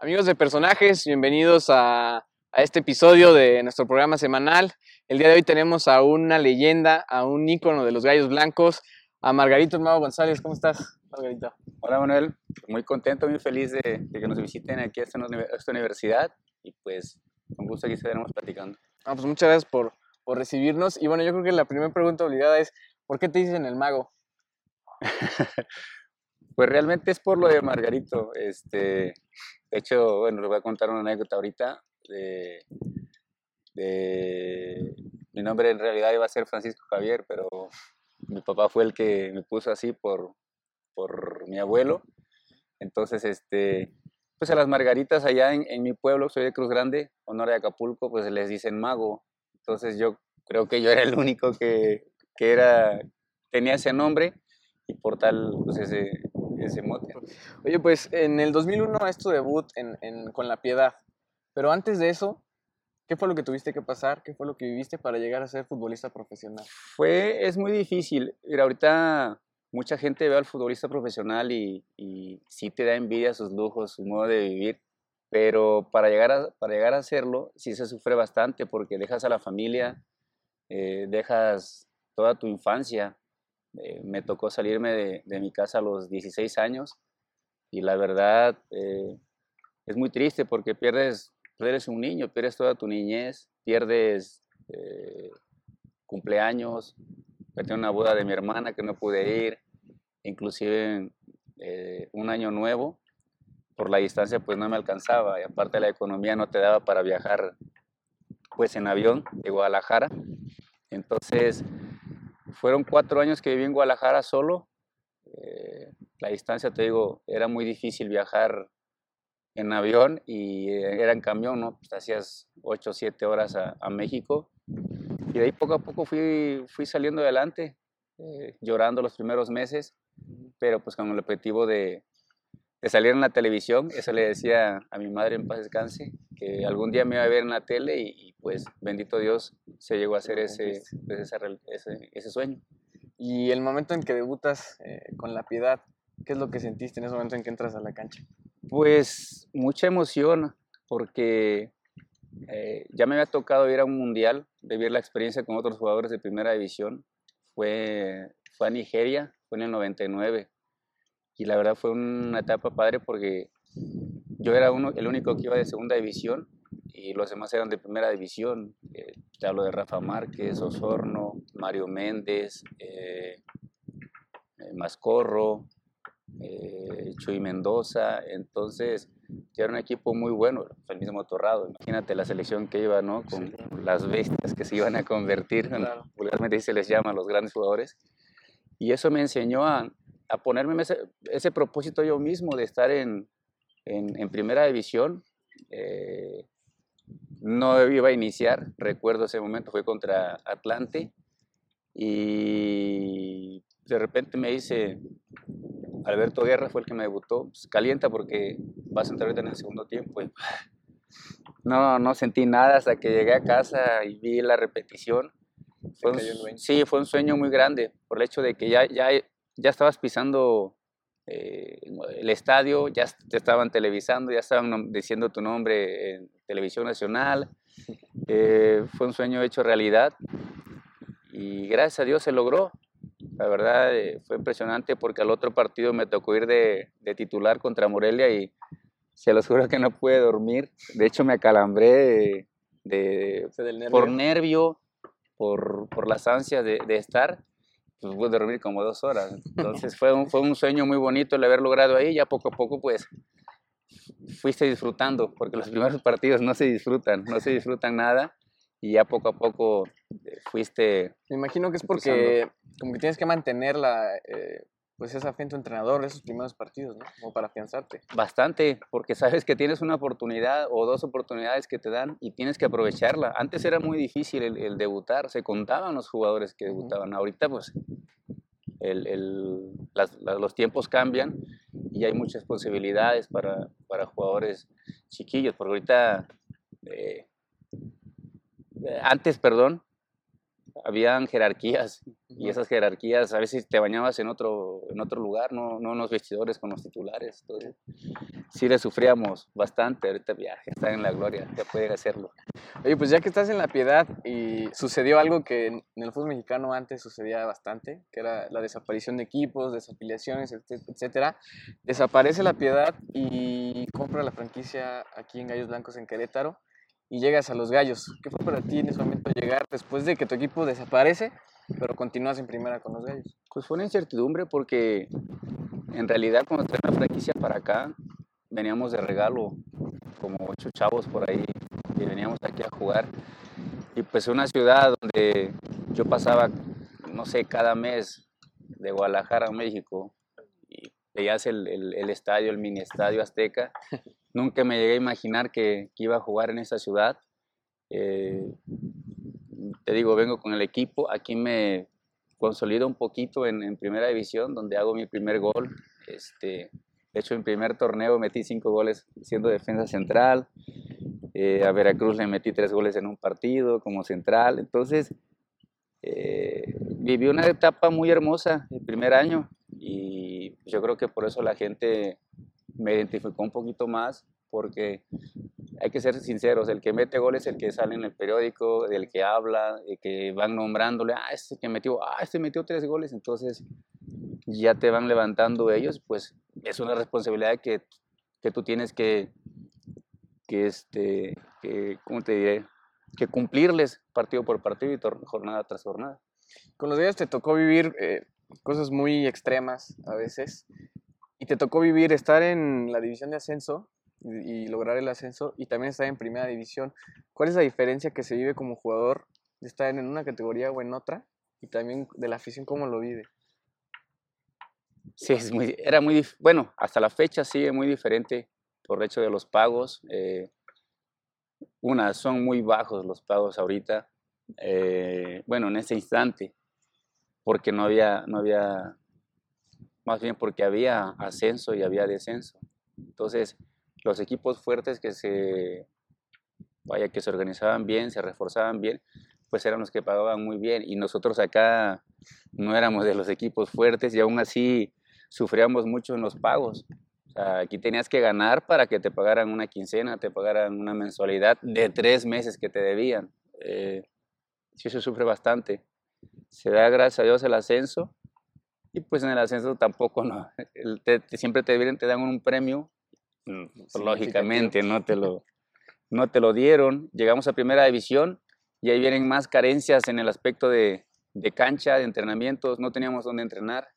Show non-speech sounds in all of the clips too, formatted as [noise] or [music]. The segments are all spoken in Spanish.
Amigos de personajes, bienvenidos a, a este episodio de nuestro programa semanal. El día de hoy tenemos a una leyenda, a un ícono de los gallos blancos, a Margarito Hermano González. ¿Cómo estás, Margarito? Hola Manuel, muy contento, muy feliz de, de que nos visiten aquí a esta, a esta universidad y pues con gusto aquí estaremos platicando. Ah, pues muchas gracias por, por recibirnos. Y bueno, yo creo que la primera pregunta obligada es, ¿por qué te dicen el mago? [laughs] Pues realmente es por lo de Margarito. Este, de hecho, bueno, les voy a contar una anécdota ahorita. De, mi nombre en realidad iba a ser Francisco Javier, pero mi papá fue el que me puso así por, por mi abuelo. Entonces, este, pues a las margaritas allá en, en mi pueblo, soy de Cruz Grande, honor de Acapulco, pues les dicen mago. Entonces yo creo que yo era el único que, que era, tenía ese nombre y por tal, pues ese, ese mote. Oye, pues en el 2001 es tu debut en, en- con La Piedad. Pero antes de eso, ¿qué fue lo que tuviste que pasar? ¿Qué fue lo que viviste para llegar a ser futbolista profesional? Fue, es muy difícil. Mira, ahorita mucha gente ve al futbolista profesional y, y sí te da envidia sus lujos, su modo de vivir, pero para llegar a, para llegar a hacerlo sí se sufre bastante porque dejas a la familia, eh, dejas toda tu infancia. Eh, me tocó salirme de, mi casa a los 16 años y la verdad eh, es muy triste porque pierdes, eres un niño, pierdes toda tu niñez, pierdes eh, cumpleaños, perdí una boda de mi hermana que no pude ir, inclusive eh, un año nuevo, por la distancia pues no me alcanzaba y aparte la economía no te daba para viajar pues en avión de Guadalajara. Entonces fueron cuatro años que viví en Guadalajara solo. eh, la distancia, te digo, era muy difícil viajar en avión y eh, era en camión, ¿no? Pues hacías ocho o siete horas a, a México y de ahí poco a poco fui, fui saliendo adelante, eh, llorando los primeros meses, pero pues con el objetivo de, de salir en la televisión. Eso le decía a mi madre en paz descanse, que algún día me iba a ver en la tele y, y, pues bendito Dios se llegó a hacer ese, pues, esa ese, ese sueño. Y el momento en que debutas eh, con La Piedad, ¿qué es lo que sentiste en ese momento en que entras a la cancha? Pues mucha emoción porque eh, ya me había tocado ir a un mundial, vivir la experiencia con otros jugadores de primera división. Fue, fue a Nigeria, fue en el 99. Y la verdad fue una etapa padre porque yo era uno, el único que iba de segunda división y los demás eran de primera división. Eh, te hablo de Rafa Márquez, Osorno, Mario Méndez, eh, eh, Mascorro, eh, Chuy Mendoza, entonces ya era un equipo muy bueno, fue el mismo Torrado, imagínate la selección que iba, ¿no? Con Sí, las bestias que se iban a convertir, Claro. [laughs] vulgarmente se les llama a los grandes jugadores, y eso me enseñó a, a ponerme ese, ese propósito yo mismo de estar en, en, en primera división, eh, no iba a iniciar, recuerdo ese momento, fue contra Atlante, y de repente me dice, Alberto Guerra fue el que me debutó, pues, calienta porque vas a entrar ahorita en el segundo tiempo. y, [laughs] no, no sentí nada hasta que llegué a casa y vi la repetición. Fue un cayó el s- 20. sí, fue un sueño muy grande por el hecho de que ya, ya, ya estabas pisando eh, el estadio, ya te estaban televisando, ya estaban diciendo tu nombre en televisión nacional. Eh, fue un sueño hecho realidad y gracias a Dios se logró. La verdad eh, fue impresionante porque al otro partido me tocó ir de, de titular contra Morelia y se los juro que no pude dormir. De hecho me acalambré de, de- O sea, nervio. por nervio, por, por las ansias de estar. Pues pude dormir como dos horas. Entonces fue un, fue un sueño muy bonito el haber logrado ahí. Ya poco a poco pues fuiste disfrutando, porque los primeros partidos no se disfrutan, no se disfrutan nada. Y ya poco a poco eh, fuiste Me imagino que es porque como que tienes que mantener la, eh, pues en tu entrenador esos primeros partidos, ¿no? Como para afianzarte. Bastante, porque sabes que tienes una oportunidad o dos oportunidades que te dan y tienes que aprovecharla. Antes era muy difícil el, el debutar, se contaban los jugadores que debutaban. Ahorita pues el- el- las- los tiempos cambian y hay muchas posibilidades para, para jugadores chiquillos, porque ahorita, eh, eh, antes, perdón, habían jerarquías. y esas jerarquías, a veces te bañabas en otro, en otro lugar, no, no en los vestidores con los titulares. Entonces, sí le sufríamos bastante, ahorita ya están en la gloria, ya pueden hacerlo. Oye, pues ya que estás en la piedad y sucedió algo que en el fútbol mexicano antes sucedía bastante, que era la desaparición de equipos, desafiliaciones, etcétera. Desaparece la piedad y compra la franquicia aquí en Gallos Blancos en Querétaro y llegas a los Gallos. ¿Qué fue para ti en ese momento llegar después de que tu equipo desaparece, pero continúas en primera con los Gallos? Pues fue una incertidumbre porque en realidad cuando traen la franquicia para acá, veníamos de regalo, como ocho chavos por ahí, y veníamos aquí a jugar. Y pues una ciudad donde yo pasaba, no sé, cada mes de Guadalajara a México, y veías el, el, el estadio, el mini estadio Azteca, [laughs] nunca me llegué a imaginar que, que iba a jugar en esa ciudad. Eh, te digo, vengo con el equipo, aquí me consolido un poquito en, en, primera división, donde hago mi primer gol. Este, de hecho, en primer torneo metí cinco goles siendo defensa central. Eh, a Veracruz le metí tres goles en un partido como central. Entonces, eh, viví una etapa muy hermosa el primer año y yo creo que por eso la gente me identificó un poquito más porque hay que ser sinceros, el que mete goles es el que sale en el periódico, el que habla, el que van nombrándole, ah, este que metió, ah, este metió tres goles, entonces ya te van levantando ellos, pues es una responsabilidad que, que tú tienes que, que, este, que, ¿cómo te diré? Que cumplirles partido por partido y jornada tras jornada. Con los días te tocó vivir eh, cosas muy extremas a veces y te tocó vivir, estar en la división de ascenso y, lograr el ascenso y también estar en primera división. ¿Cuál es la diferencia que se vive como jugador de estar en una categoría o en otra? Y también de la afición, ¿cómo lo vive? Sí, es muy, era muy, bueno, hasta la fecha sigue muy diferente por el hecho de los pagos. Eh, una, son muy bajos los pagos ahorita, eh, bueno, en ese instante, porque no había, no había más bien porque había ascenso y había descenso. Entonces, los equipos fuertes que se, vaya, que se organizaban bien, se reforzaban bien, pues eran los que pagaban muy bien. Y nosotros acá no éramos de los equipos fuertes y aún así sufríamos mucho en los pagos. O sea, aquí tenías que ganar para que te pagaran una quincena, te pagaran una mensualidad de tres meses que te debían. Eh, sí, eso sufre bastante. Se da, gracias a Dios, el ascenso y pues en el ascenso tampoco, no. [laughs] Te, te, siempre te, te dan un premio, mm, sí, lógicamente no te, lo, no te lo dieron. Llegamos a primera división y ahí vienen más carencias en el aspecto de, de cancha, de entrenamientos, no teníamos dónde entrenar.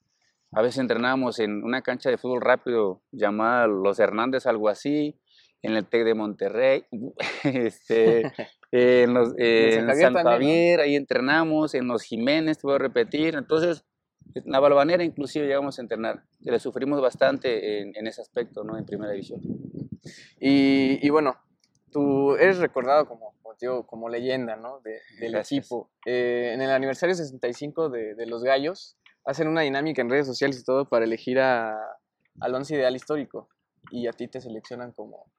A veces entrenábamos en una cancha de fútbol rápido llamada Los Hernández, algo así, en el TEC de Monterrey, [laughs] este, [laughs] en, los, eh, en San Javier, ¿no? ahí entrenamos, en los Jiménez, te voy a repetir. Entonces, en la Balvanera inclusive llegamos a entrenar, le sufrimos bastante en, en ese aspecto, ¿no? En primera división. Y, y, bueno, tú eres recordado como, como, digo, como leyenda, ¿no? De, del Gracias. equipo. Eh, en el aniversario 65 de, de, Los Gallos, hacen una dinámica en redes sociales y todo para elegir a, al once ideal histórico. Y a ti te seleccionan como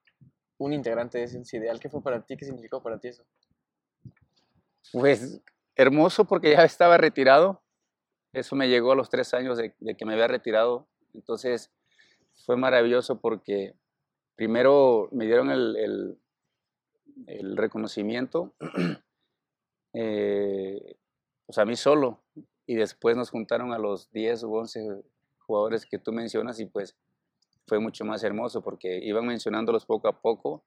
un integrante de ese once ideal. ¿Qué fue para ti? ¿Qué significó para ti eso? Pues hermoso porque ya estaba retirado eso me llegó a los tres años de, que me había retirado. Entonces fue maravilloso porque primero me dieron el reconocimiento, [clears throat] eh, pues a mí solo, y después nos juntaron a los 10 u 11 jugadores que tú mencionas y pues fue mucho más hermoso porque iban mencionándolos poco a poco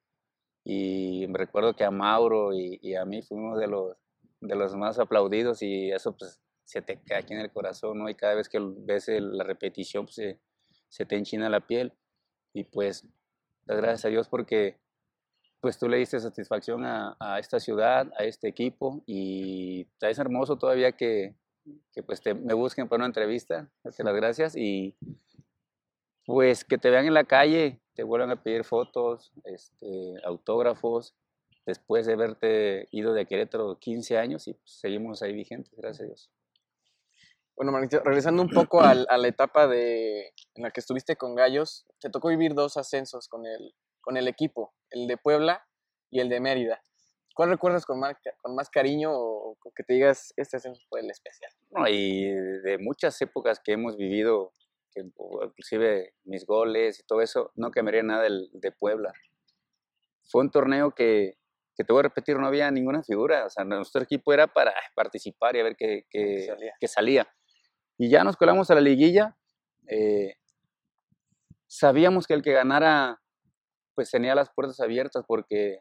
y me recuerdo que a Mauro y, y a mí fuimos de los, de los más aplaudidos y eso pues se te cae aquí en el corazón, ¿no? Y cada vez que ves la repetición, pues, se, se, te enchina la piel. Y pues, das gracias a Dios porque pues tú le diste satisfacción a, a esta ciudad, a este equipo, y es hermoso todavía que, que pues te, me busquen para una entrevista, darte las gracias, y pues que te vean en la calle, te vuelvan a pedir fotos, este, autógrafos, después de haberte ido de Querétaro 15 años y pues, seguimos ahí vigentes, gracias a Dios. Bueno, Marito, regresando un poco a, a, la etapa de, en la que estuviste con Gallos, te tocó vivir dos ascensos con el, con el equipo, el de Puebla y el de Mérida. ¿Cuál recuerdas con más, con más cariño o, o que te digas, este ascenso fue el especial? No, y de muchas épocas que hemos vivido, que, inclusive mis goles y todo eso, no cambiaría nada del, de Puebla. Fue un torneo que, que te voy a repetir, no había ninguna figura. O sea, nuestro equipo era para participar y a ver qué, qué salía. Y ya nos colamos a la liguilla. Eh, sabíamos que el que ganara, pues tenía las puertas abiertas porque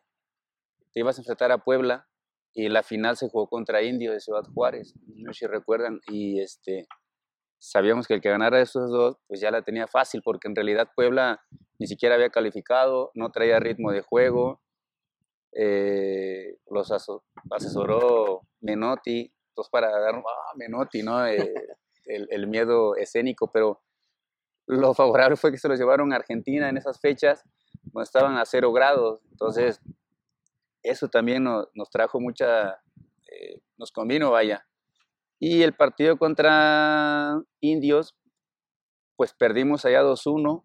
te ibas a enfrentar a Puebla y la final se jugó contra Indio de Ciudad Juárez, no sé si recuerdan, y este, sabíamos que el que ganara esos dos, pues ya la tenía fácil, porque en realidad Puebla ni siquiera había calificado, no traía ritmo de juego, eh, los asesoró Menotti, entonces para dar, ah, Menotti, ¿no? Eh, el, el, miedo escénico, pero lo favorable fue que se los llevaron a Argentina en esas fechas, cuando estaban a cero grados, entonces eso también nos, trajo mucha, eh, nos convino, vaya. Y el partido contra Indios, pues perdimos allá 2-1.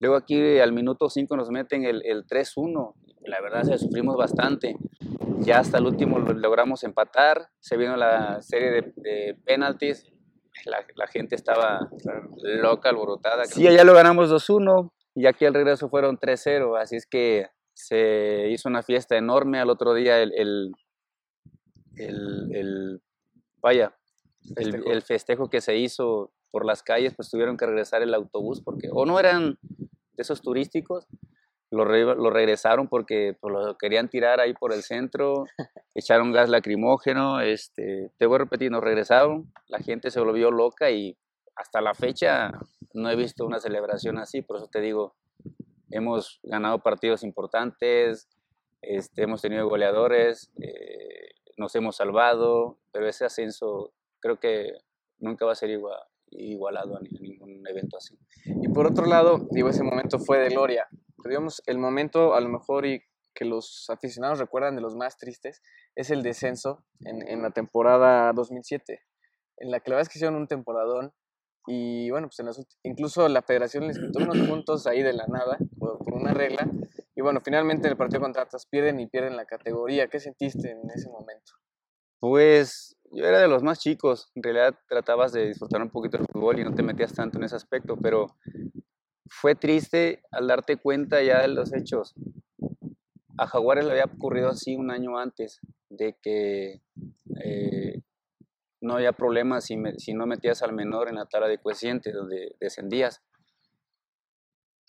Luego aquí al minuto 5 nos meten el, el 3-1. La verdad, se sufrimos bastante. Ya hasta el último logramos empatar. Se vino la serie de, de penaltis. La, la, gente estaba loca, alborotada. Sí, allá lo ganamos 2-1 y aquí al regreso fueron 3-0. Así es que se hizo una fiesta enorme. Al otro día el, el, el, vaya, festejo. El, festejo que se hizo por las calles, pues tuvieron que regresar el autobús porque o no eran de esos turísticos, lo, lo regresaron porque pues, lo querían tirar ahí por el centro, echaron gas lacrimógeno, este, te voy a repetir, nos regresaron, la gente se volvió loca y hasta la fecha no he visto una celebración así, por eso te digo, hemos ganado partidos importantes, este, hemos tenido goleadores, eh, nos hemos salvado, pero ese ascenso creo que nunca va a ser igual, igualado a ningún evento así. Y por otro lado, digo, ese momento fue de gloria. Digamos, el momento a lo mejor y que los aficionados recuerdan de los más tristes es el descenso en, en la temporada 2007, en la que la verdad es que hicieron un temporadón y bueno, pues incluso la federación les quitó unos puntos ahí de la nada, por, una regla. Y bueno, finalmente el partido contra Atlas pierden y pierden la categoría. ¿Qué sentiste en ese momento? Pues yo era de los más chicos. En realidad tratabas de disfrutar un poquito del fútbol y no te metías tanto en ese aspecto, pero fue triste al darte cuenta ya de los hechos. A Jaguares le había ocurrido así un año antes de que eh, no había problema si, si, no metías al menor en la tabla de coeficientes donde descendías.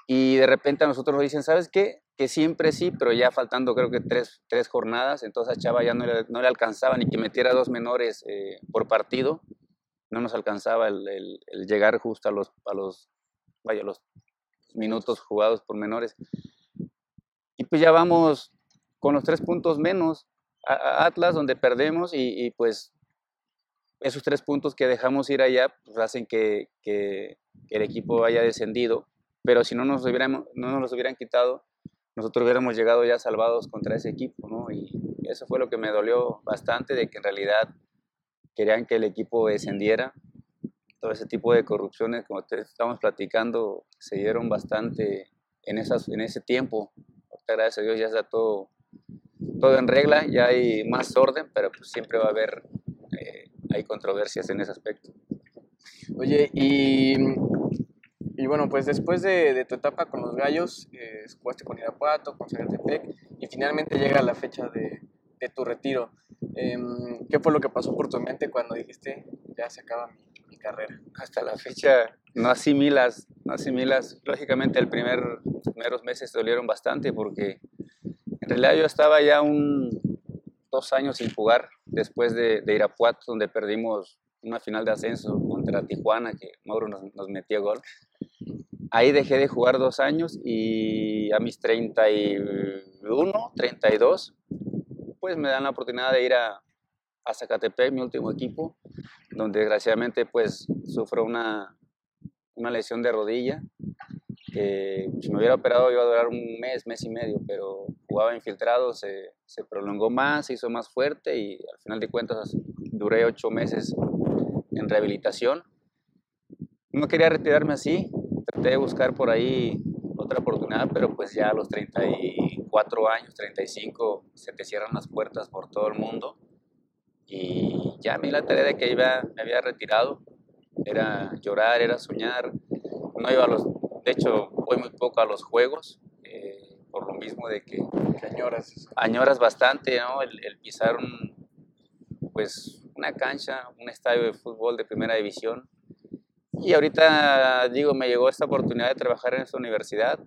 Y de repente a nosotros nos dicen, ¿sabes qué? Que siempre sí, pero ya faltando creo que tres, tres jornadas, entonces a Chava ya no le, no le alcanzaba ni que metiera dos menores eh, por partido, no nos alcanzaba el, el, llegar justo a los, a los, vaya, los minutos jugados por menores. Y pues ya vamos con los tres puntos menos a, Atlas, donde perdemos y, y pues esos tres puntos que dejamos ir allá pues, hacen que, que, el equipo haya descendido, pero si no nos, no nos los hubieran quitado, nosotros hubiéramos llegado ya salvados contra ese equipo, ¿no? Y eso fue lo que me dolió bastante, de que en realidad querían que el equipo descendiera. Todo ese tipo de corrupciones, como te estamos platicando, se dieron bastante en, esas, en ese tiempo. Gracias a Dios ya está todo, todo en regla, ya hay más orden, pero pues siempre va a haber hay controversias en ese aspecto. Oye, y, y bueno, pues después de, tu etapa con los gallos, eh, jugaste con Irapuato, con Zacatepec, y finalmente llega la fecha de, de tu retiro. Em, ¿Qué fue lo que pasó por tu mente cuando dijiste, ya se acaba mi, carrera? Hasta la fecha no asimilas, no asimilas. Lógicamente el primer, los primeros meses dolieron bastante porque en realidad yo estaba ya un, dos años sin jugar después de, Irapuato, donde perdimos una final de ascenso contra Tijuana, que Mauro nos, nos metió gol. Ahí dejé de jugar dos años y a mis 31, 32, pues me dan la oportunidad de ir a, a Zacatepec, mi último equipo, donde desgraciadamente pues sufro una, una lesión de rodilla que si me hubiera operado iba a durar un mes, mes y medio, pero jugaba infiltrado, se, se prolongó más, se hizo más fuerte y al final de cuentas duré ocho meses en rehabilitación. No quería retirarme así, traté de buscar por ahí otra oportunidad, pero pues ya a los 34 años, 35, se te cierran las puertas por todo el mundo. Y ya me di la tarea de que iba, me había retirado. Era llorar, era soñar. No iba a los, de hecho, voy muy poco a los juegos, eh, por lo mismo de que, añoras. Añoras bastante, ¿no? El, el pisar un, pues, una cancha, un estadio de fútbol de primera división. Y ahorita, digo, me llegó esta oportunidad de trabajar en esta universidad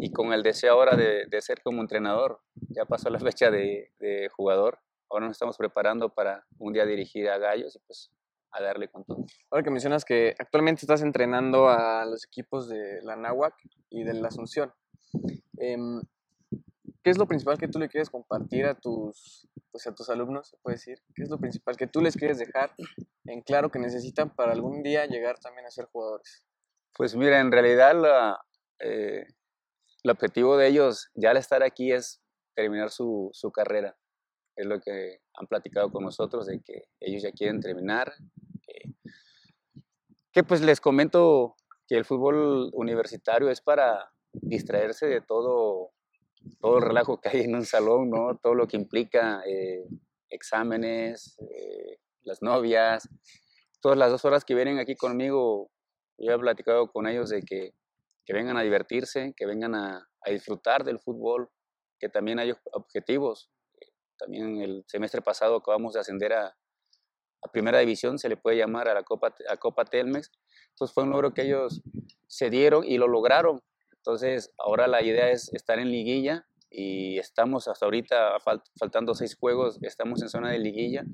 y con el deseo ahora de, de ser como entrenador. Ya pasó la fecha de, de, jugador. Ahora nos estamos preparando para un día dirigir a Gallos y pues a darle con todo. Ahora que mencionas que actualmente estás entrenando a los equipos de la Náhuac y de la Asunción. Eh, ¿Qué es lo principal que tú le quieres compartir a tus, pues a tus alumnos, se puede decir? ¿Qué es lo principal que tú les quieres dejar en claro que necesitan para algún día llegar también a ser jugadores? Pues mira, en realidad la, eh, el objetivo de ellos ya al estar aquí es terminar su, su, carrera. Es lo que han platicado con nosotros, de que ellos ya quieren terminar. Que, pues les comento que el fútbol universitario es para distraerse de todo todo el relajo que hay en un salón, ¿no? Todo lo que implica eh, exámenes, eh, las novias, todas las dos horas que vienen aquí conmigo, yo he platicado con ellos de que, que vengan a divertirse, que vengan a, disfrutar del fútbol, que también hay objetivos. También el semestre pasado acabamos de ascender a, a primera división, se le puede llamar a la Copa, a Copa Telmex. Entonces fue un logro que ellos se dieron y lo lograron. Entonces, ahora la idea es estar en liguilla y estamos hasta ahorita, faltando seis juegos, estamos en zona de liguilla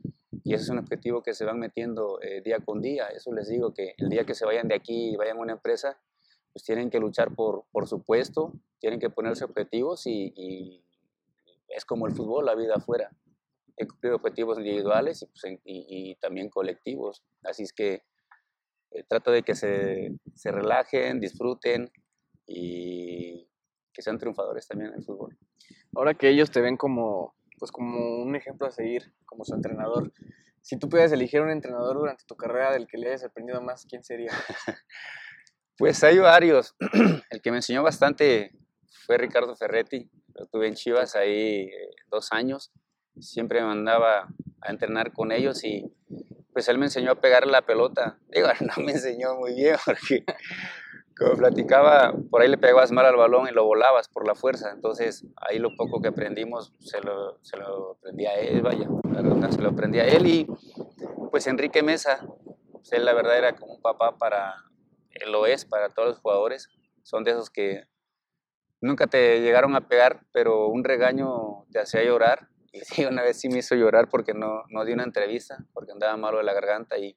y ese es un objetivo que se van metiendo eh, día con día. Eso les digo que el día que se vayan de aquí y vayan a una empresa, pues tienen que luchar por, por su puesto, tienen que ponerse objetivos y, y es como el fútbol, la vida afuera. He cumplido objetivos individuales y, pues, y, y también colectivos. Así es que eh, trato de que se, se relajen, disfruten, y que sean triunfadores también en el fútbol. Ahora que ellos te ven como, pues como un ejemplo a seguir, como su entrenador, si tú pudieras elegir un entrenador durante tu carrera del que le hayas aprendido más, ¿quién sería? [laughs] pues hay varios. [clears throat] El que me enseñó bastante fue Ricardo Ferretti. Lo tuve en Chivas ahí eh, dos años. Siempre me mandaba a entrenar con ellos y pues él me enseñó a pegar la pelota. [laughs] Digo, no me enseñó muy bien [laughs] porque como platicaba, por ahí le pegabas mal al balón y lo volabas por la fuerza. Entonces, ahí lo poco que aprendimos se lo, se lo aprendí a él, vaya, se lo aprendí a él. Y pues Enrique Mesa, pues, él la verdad era como un papá para, él lo es para todos los jugadores. Son de esos que nunca te llegaron a pegar, pero un regaño te hacía llorar. [laughs] Y sí, una vez sí me hizo llorar porque no, no di una entrevista, porque andaba malo de la garganta. Y,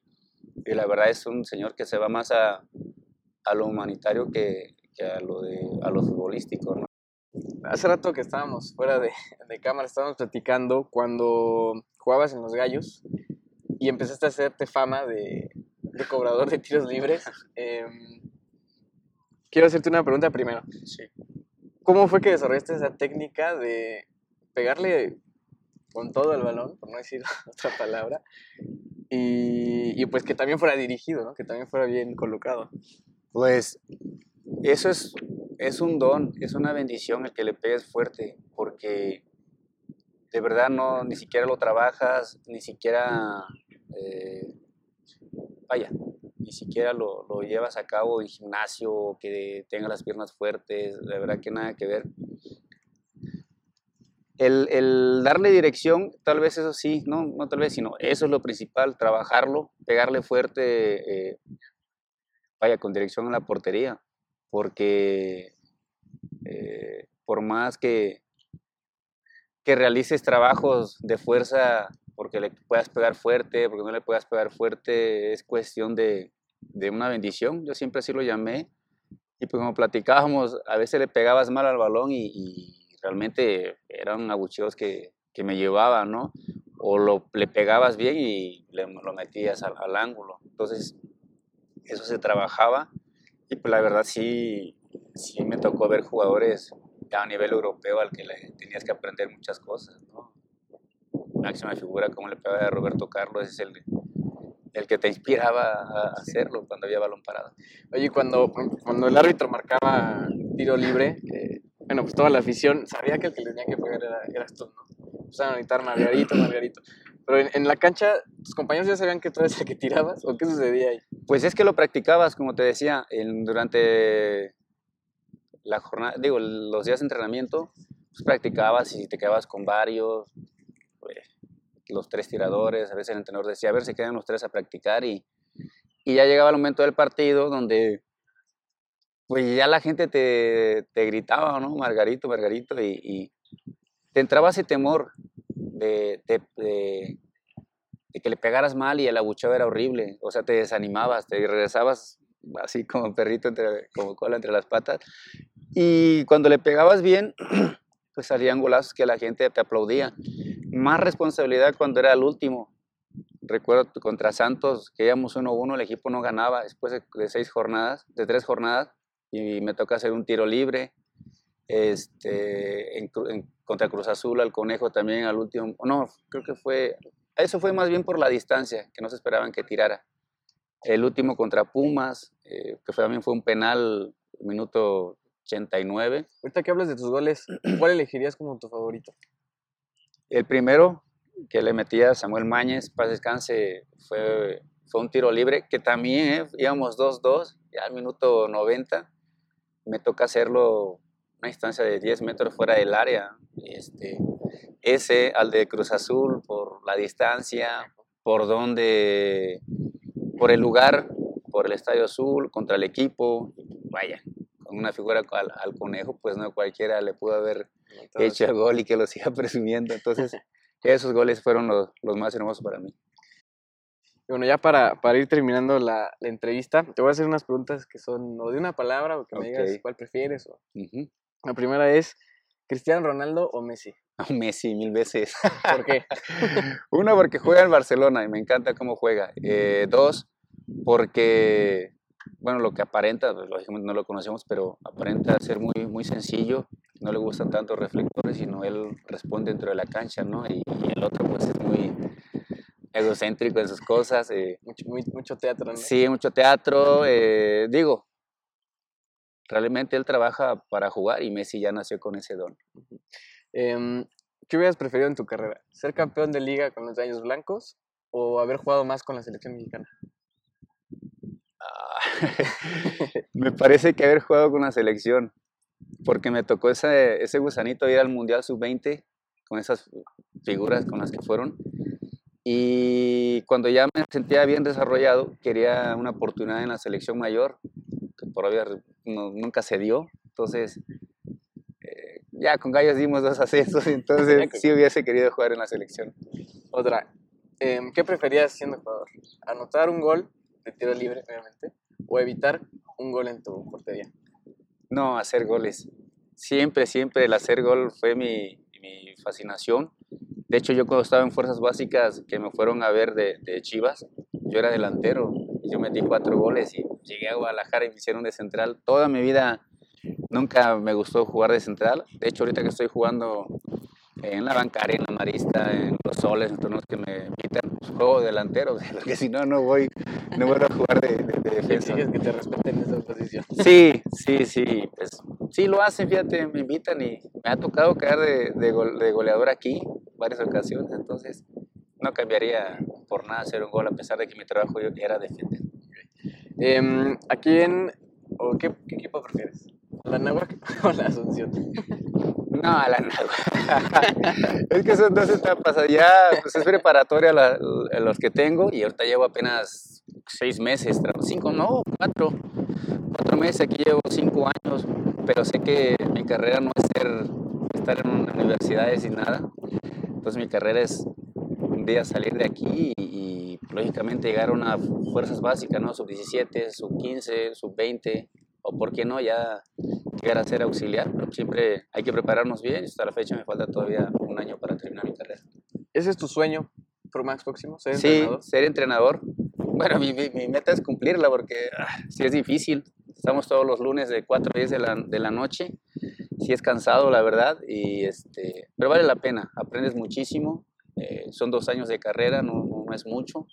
y la verdad es un señor que se va más a a lo humanitario que, que a, lo de, a lo futbolístico. ¿no? Hace rato que estábamos fuera de, [laughs] de, cámara, estábamos platicando cuando jugabas en los gallos y empezaste a hacerte fama de, de cobrador de tiros libres. [laughs] Eh, quiero hacerte una pregunta primero. Sí. ¿Cómo fue que desarrollaste esa técnica de pegarle con todo el balón, por no decir [laughs] otra palabra, y, pues que también fuera dirigido, ¿no? que también fuera bien colocado? Pues eso es, es un don, es una bendición el que le pegues fuerte, porque de verdad no, ni siquiera lo trabajas, ni siquiera, eh, vaya, ni siquiera lo, lo, llevas a cabo en gimnasio, que tenga las piernas fuertes, de verdad que nada que ver. El, el, darle dirección, tal vez eso sí, no, no tal vez, sino eso es lo principal, trabajarlo, pegarle fuerte, eh, vaya con dirección a la portería, porque eh, por más que, que realices trabajos de fuerza, porque le puedas pegar fuerte, porque no le puedas pegar fuerte, es cuestión de, de una bendición, yo siempre así lo llamé, y pues como platicábamos, a veces le pegabas mal al balón y, realmente eran abucheos que, que me llevaban, ¿no? O lo, le pegabas bien y le, lo metías al, al ángulo. Entonces, eso se trabajaba y pues la verdad sí, sí me tocó ver jugadores a nivel europeo al que tenías que aprender muchas cosas, Máxima figura como le pegaba a Roberto Carlos es el, el que te inspiraba a hacerlo cuando había balón parado. Oye, cuando, cuando el árbitro marcaba tiro libre, eh, bueno, pues toda la afición sabía que el que le tenía que pegar era, eras tú, ¿no? Empezaron a gritar Margarito, Margarito. Pero en, en la cancha, ¿tus compañeros ya sabían que tú eres el que tirabas? ¿O qué sucedía ahí? Pues es que lo practicabas, como te decía, en- durante la jornada, digo, los días de entrenamiento, pues practicabas y te quedabas con varios, los tres tiradores, a veces el entrenador decía, a ver si quedan los tres a practicar y, y ya llegaba el momento del partido donde pues ya la gente te, te gritaba, ¿no? Margarito, Margarito, y, te entraba ese temor de, de- de- de que le pegaras mal y el abucheo era horrible, o sea, te desanimabas, te regresabas así como perrito, entre, como cola entre las patas, y cuando le pegabas bien, [clears throat] pues salían golazos que la gente te aplaudía. Más responsabilidad cuando era el último. Recuerdo contra Santos que íbamos 1-1, el equipo no ganaba después de, seis jornadas, de tres jornadas, y me toca hacer un tiro libre. Este, contra Cruz Azul, al Conejo también al último, no, creo que fue, eso fue más bien por la distancia, que no se esperaban que tirara. El último contra Pumas, eh, que fue, también fue un penal, minuto 89. Ahorita que hablas de tus goles, ¿cuál elegirías como tu favorito? El primero que le metía Samuel Mañez, paz descanse, fue, fue un tiro libre, que también eh, íbamos 2-2, ya al minuto 90, me toca hacerlo una distancia de 10 metros fuera del área. Este, ese al de Cruz Azul, por la distancia, por donde, por el lugar, por el Estadio Azul, contra el equipo, vaya, una figura al, al conejo, pues no cualquiera le pudo haber hecho el gol y que lo siga [laughs] presumiendo. Entonces, [laughs] esos goles fueron los, los más hermosos para mí. Bueno, ya para, para ir terminando la, la entrevista, te voy a hacer unas preguntas que son o de una palabra o que me digas Ok. cuál prefieres. o- Ujú. La primera es, ¿Cristiano Ronaldo o Messi? [laughs] Messi mil veces. ¿Por qué? Uno, porque juega en Barcelona y me encanta cómo juega. Eh, dos, porque, bueno, lo que aparenta, pues, lógicamente no lo conocemos, pero aparenta ser muy, muy sencillo. No le gustan tanto reflectores, sino él responde dentro de la cancha, ¿no? Y, y el otro, pues, es muy egocéntrico en sus cosas. eh, Mucho, muy- mucho teatro, ¿no? Sí, mucho teatro. eh, digo, realmente él trabaja para jugar y Messi ya nació con ese don. Em, ¿Qué hubieras preferido en tu carrera? ¿Ser campeón de liga con los Gallos Blancos o haber jugado más con la selección mexicana? [laughs] Me parece que haber jugado con la selección, porque me tocó ese, ese gusanito ir al Mundial Sub-20 con esas figuras con las que fueron. Y cuando ya me sentía bien desarrollado, quería una oportunidad en la selección mayor, que por no- nunca se dio. Entonces, eh, ya con Gallos dimos dos ascensos, [laughs] entonces sí hubiese querido jugar en la selección. Otra, em, ¿qué preferías siendo jugador? ¿Anotar un gol de tiro libre, obviamente, o evitar un gol en tu portería? No, hacer goles. Siempre, siempre el hacer gol fue mi, mi fascinación. De hecho, yo cuando estaba en Fuerzas Básicas, que me fueron a ver de, de Chivas, yo era delantero y yo metí cuatro goles y llegué a Guadalajara y me hicieron de central. Toda mi vida nunca me gustó jugar de central. De hecho, ahorita que estoy jugando en la bancaria, en la marista, en los soles, en torneos que me invitan, juego delantero, [laughs] porque si no, no voy, no voy a jugar de, de- de ¿Qué defensa. que te respeten esa posición? Sí, sí, sí, pues sí lo hacen, fíjate, me invitan y me ha tocado quedar de, de, gol- de goleador aquí varias ocasiones, entonces no cambiaría por nada hacer un gol a pesar de que mi trabajo era defender. Em, ¿A quién o qué, qué equipo prefieres? ¿La Náhuac [laughs] o la Asunción? No, a la nada. [laughs] es que son dos etapas, allá pues es preparatoria la- los que tengo y ahorita llevo apenas seis meses, cinco, no, cuatro, cuatro meses, aquí llevo cinco años, pero sé que mi carrera no es ser, estar en una universidad y nada, entonces mi carrera es un día salir de aquí y, y, lógicamente llegar a unas fuerzas básicas, ¿no? Sub 17, sub 15, sub 20, o por qué no, ya llegar a ser auxiliar, pero siempre hay que prepararnos bien. Hasta la fecha me falta todavía un año para terminar mi carrera. ¿Ese es tu sueño Max próximo? ¿Ser Sí, entrenador? ser entrenador. [laughs] Bueno, mi, meta es cumplirla porque ah, sí es difícil. Estamos todos los lunes de 4 a 10 de la, noche. Sí es cansado, la verdad, y este, pero vale la pena. Aprendes muchísimo. eh, son dos años de carrera, no, es mucho.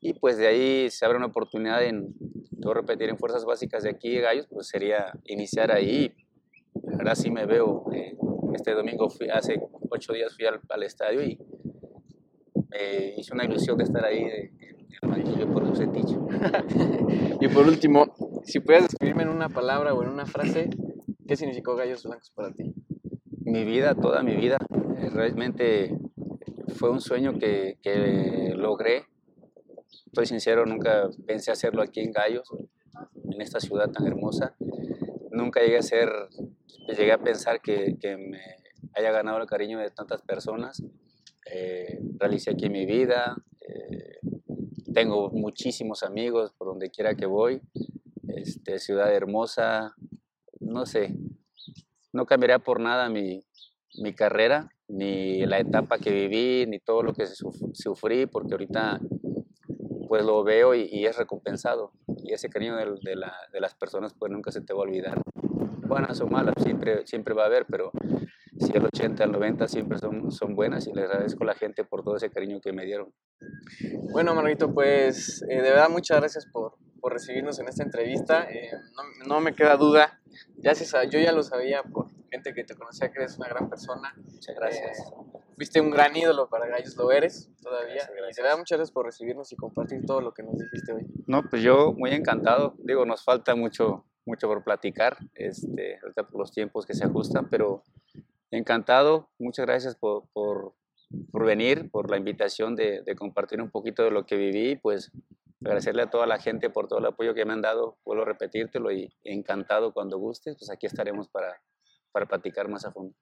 Y pues de ahí se abre una oportunidad en, debo repetir, en fuerzas básicas de aquí de Gallos, pues sería iniciar ahí. Ahora sí me veo. eh, este domingo, hace ocho días fui al, estadio y me hizo una ilusión de estar ahí el banquillo por Bucetich. [laughs] y por último, si pudieras describirme en una palabra o en una frase, ¿qué significó Gallos Blancos para ti? Mi vida, toda mi vida. Eh, realmente fue un sueño que, que logré. Estoy sincero, nunca pensé hacerlo aquí en Gallos, en esta ciudad tan hermosa. Nunca llegué a ser, llegué a pensar que, que me haya ganado el cariño de tantas personas. Eh, realicé aquí mi vida, tengo muchísimos amigos por donde quiera que voy, este, ciudad hermosa, no sé, no cambiaría por nada mi, mi carrera, ni la etapa que viví, ni todo lo que sufrí, porque ahorita pues lo veo y, es recompensado. Y ese cariño de, la, de, las personas pues nunca se te va a olvidar. Buenas o malas, siempre, siempre va a haber, pero si el 80, el 90 siempre son, son buenas y le agradezco a la gente por todo ese cariño que me dieron. Bueno, Margarito, pues eh, de verdad muchas gracias por, por recibirnos en esta entrevista. Eh, no, no, me queda duda, ya se sabe, yo ya lo sabía por gente que te conocía que eres una gran persona. Muchas gracias. Eh, fuiste un gran ídolo para Gallos, lo eres todavía. Gracias, gracias. Y de verdad muchas gracias por recibirnos y compartir todo lo que nos dijiste hoy. No, pues yo muy encantado. Digo, nos falta mucho, mucho por platicar, este, por los tiempos que se ajustan, pero encantado. Muchas gracias por, por, por venir, por la invitación de, de, compartir un poquito de lo que viví. Pues agradecerle a toda la gente por todo el apoyo que me han dado. Puedo repetírtelo y encantado cuando guste. Pues aquí estaremos para, para platicar más a fondo.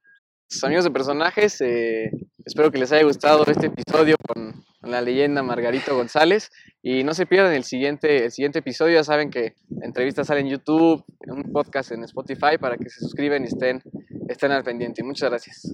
Amigos de personajes, eh, espero que les haya gustado este episodio con, la leyenda Margarito González y no se pierdan el siguiente, el siguiente episodio, ya saben que la entrevista sale en YouTube, en un podcast en Spotify para que se suscriban y estén, estén al pendiente. Muchas gracias.